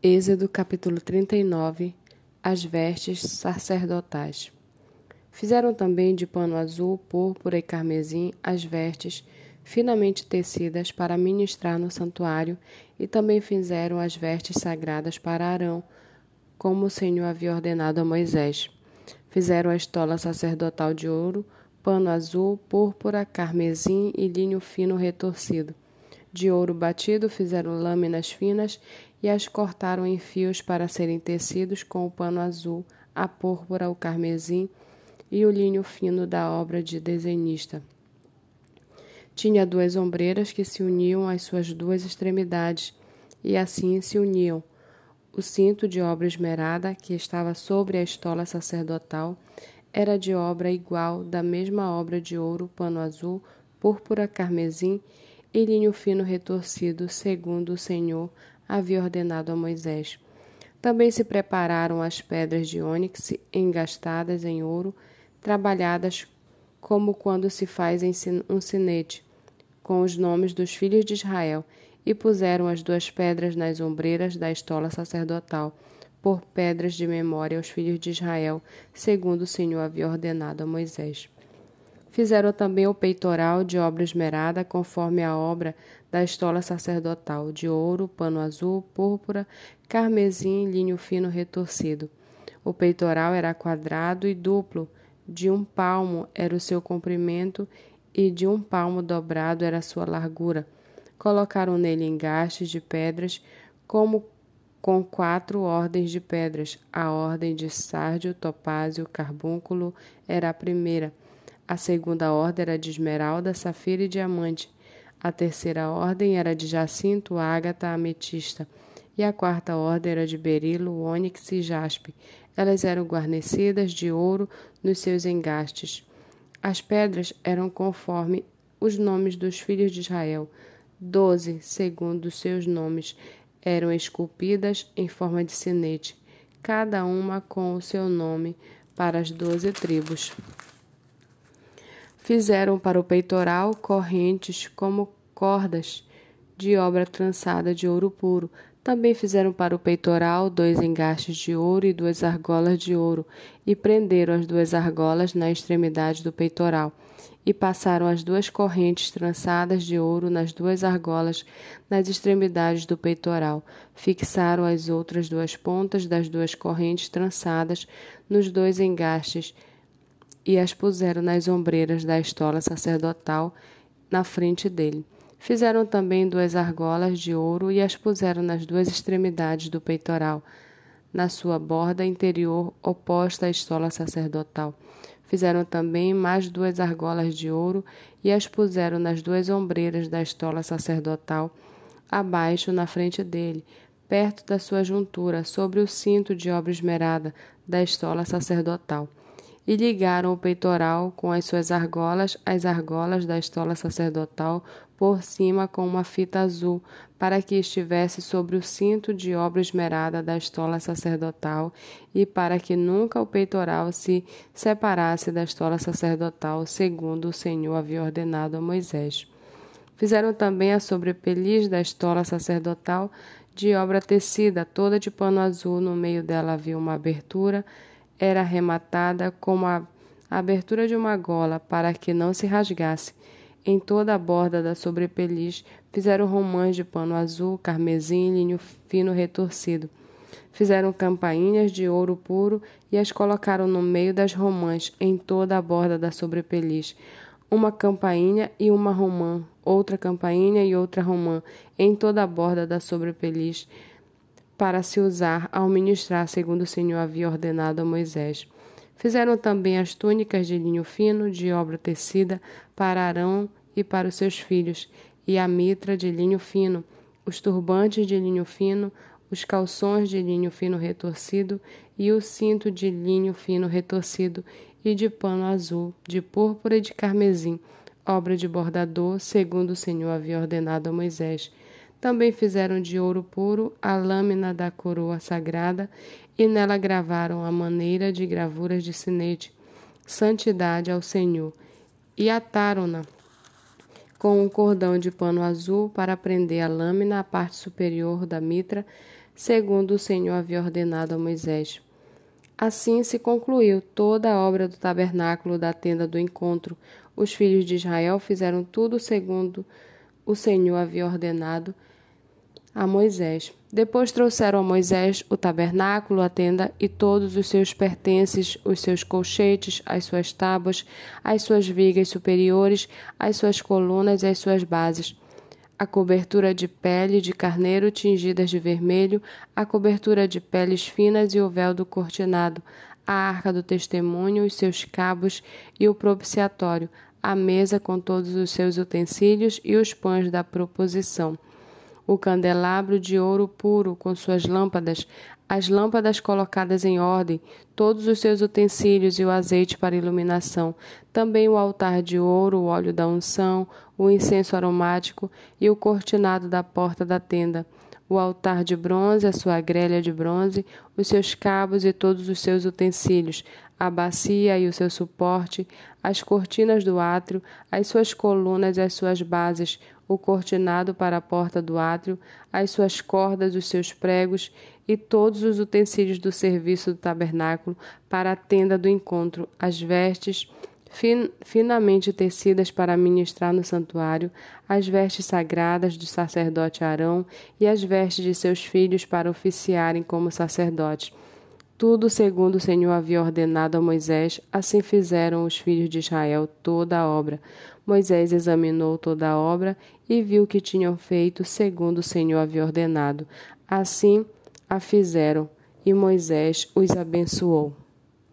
Êxodo capítulo 39 As vestes sacerdotais Fizeram também de pano azul, púrpura e carmesim as vestes finamente tecidas para ministrar no santuário, e também fizeram as vestes sagradas para Arão, como o Senhor havia ordenado a Moisés. Fizeram a estola sacerdotal de ouro, pano azul, púrpura, carmesim e linho fino retorcido. De ouro batido fizeram lâminas finas e as cortaram em fios para serem tecidos com o pano azul, a púrpura, o carmesim e o linho fino da obra de desenhista. Tinha duas ombreiras que se uniam às suas duas extremidades, e assim se uniam. O cinto de obra esmerada, que estava sobre a estola sacerdotal, era de obra igual da mesma obra de ouro, pano azul, púrpura, carmesim e linho fino retorcido, segundo o Senhor havia ordenado a Moisés. Também se prepararam as pedras de ônix engastadas em ouro, trabalhadas como quando se faz um sinete, com os nomes dos filhos de Israel, e puseram as duas pedras nas ombreiras da estola sacerdotal, por pedras de memória aos filhos de Israel, segundo o Senhor havia ordenado a Moisés. Fizeram também o peitoral de obra esmerada, conforme a obra da estola sacerdotal, de ouro, pano azul, púrpura, carmesim e linho fino retorcido. O peitoral era quadrado e duplo, de um palmo era o seu comprimento e de um palmo dobrado era a sua largura. Colocaram nele engastes de pedras, como com quatro ordens de pedras. A ordem de sárdio, topázio, carbúnculo era a primeira a segunda ordem era de esmeralda, safira e diamante. A terceira ordem era de jacinto, ágata, ametista. E a quarta ordem era de berilo, ônix e jaspe. Elas eram guarnecidas de ouro nos seus engastes. As pedras eram conforme os nomes dos filhos de Israel. Doze, segundo seus nomes, eram esculpidas em forma de sinete, cada uma com o seu nome para as doze tribos. Fizeram para o peitoral correntes como cordas de obra trançada de ouro puro. Também fizeram para o peitoral dois engastes de ouro e duas argolas de ouro, e prenderam as duas argolas na extremidade do peitoral. E passaram as duas correntes trançadas de ouro nas duas argolas nas extremidades do peitoral. Fixaram as outras duas pontas das duas correntes trançadas nos dois engastes e as puseram nas ombreiras da estola sacerdotal na frente dele. Fizeram também duas argolas de ouro e as puseram nas duas extremidades do peitoral, na sua borda interior oposta à estola sacerdotal. Fizeram também mais duas argolas de ouro e as puseram nas duas ombreiras da estola sacerdotal, abaixo na frente dele, perto da sua juntura, sobre o cinto de obra esmerada da estola sacerdotal e ligaram o peitoral com as suas argolas às argolas da estola sacerdotal por cima com uma fita azul, para que estivesse sobre o cinto de obra esmerada da estola sacerdotal e para que nunca o peitoral se separasse da estola sacerdotal, segundo o Senhor havia ordenado a Moisés. Fizeram também a sobrepeliz da estola sacerdotal de obra tecida, toda de pano azul, no meio dela havia uma abertura era arrematada como a abertura de uma gola para que não se rasgasse. Em toda a borda da sobrepeliz fizeram romãs de pano azul, carmesim e linho fino retorcido. Fizeram campainhas de ouro puro e as colocaram no meio das romãs, em toda a borda da sobrepeliz. Uma campainha e uma romã, outra campainha e outra romã, em toda a borda da sobrepeliz para se usar ao ministrar, segundo o Senhor havia ordenado a Moisés. Fizeram também as túnicas de linho fino, de obra tecida, para Arão e para os seus filhos, e a mitra de linho fino, os turbantes de linho fino, os calções de linho fino retorcido e o cinto de linho fino retorcido e de pano azul, de púrpura e de carmesim, obra de bordador, segundo o Senhor havia ordenado a Moisés. Também fizeram de ouro puro a lâmina da coroa sagrada e nela gravaram a maneira de gravuras de sinete, santidade ao Senhor, e ataram-na com um cordão de pano azul para prender a lâmina à parte superior da mitra, segundo o Senhor havia ordenado a Moisés. Assim se concluiu toda a obra do tabernáculo da tenda do encontro. Os filhos de Israel fizeram tudo segundo o Senhor havia ordenado a Moisés. Depois trouxeram a Moisés o tabernáculo, a tenda e todos os seus pertences, os seus colchetes, as suas tábuas, as suas vigas superiores, as suas colunas e as suas bases. A cobertura de pele de carneiro tingidas de vermelho, a cobertura de peles finas e o véu do cortinado, a arca do testemunho, os seus cabos e o propiciatório, a mesa com todos os seus utensílios e os pães da proposição o candelabro de ouro puro com suas lâmpadas, as lâmpadas colocadas em ordem, todos os seus utensílios e o azeite para iluminação, também o altar de ouro, o óleo da unção, o incenso aromático e o cortinado da porta da tenda, o altar de bronze, a sua grelha de bronze, os seus cabos e todos os seus utensílios, a bacia e o seu suporte, as cortinas do átrio, as suas colunas e as suas bases, o cortinado para a porta do átrio, as suas cordas, os seus pregos e todos os utensílios do serviço do tabernáculo para a tenda do encontro, as vestes fin finamente tecidas para ministrar no santuário, as vestes sagradas do sacerdote Arão e as vestes de seus filhos para oficiarem como sacerdotes. Tudo segundo o Senhor havia ordenado a Moisés, assim fizeram os filhos de Israel toda a obra. Moisés examinou toda a obra e viu que tinham feito segundo o Senhor havia ordenado. Assim a fizeram, e Moisés os abençoou.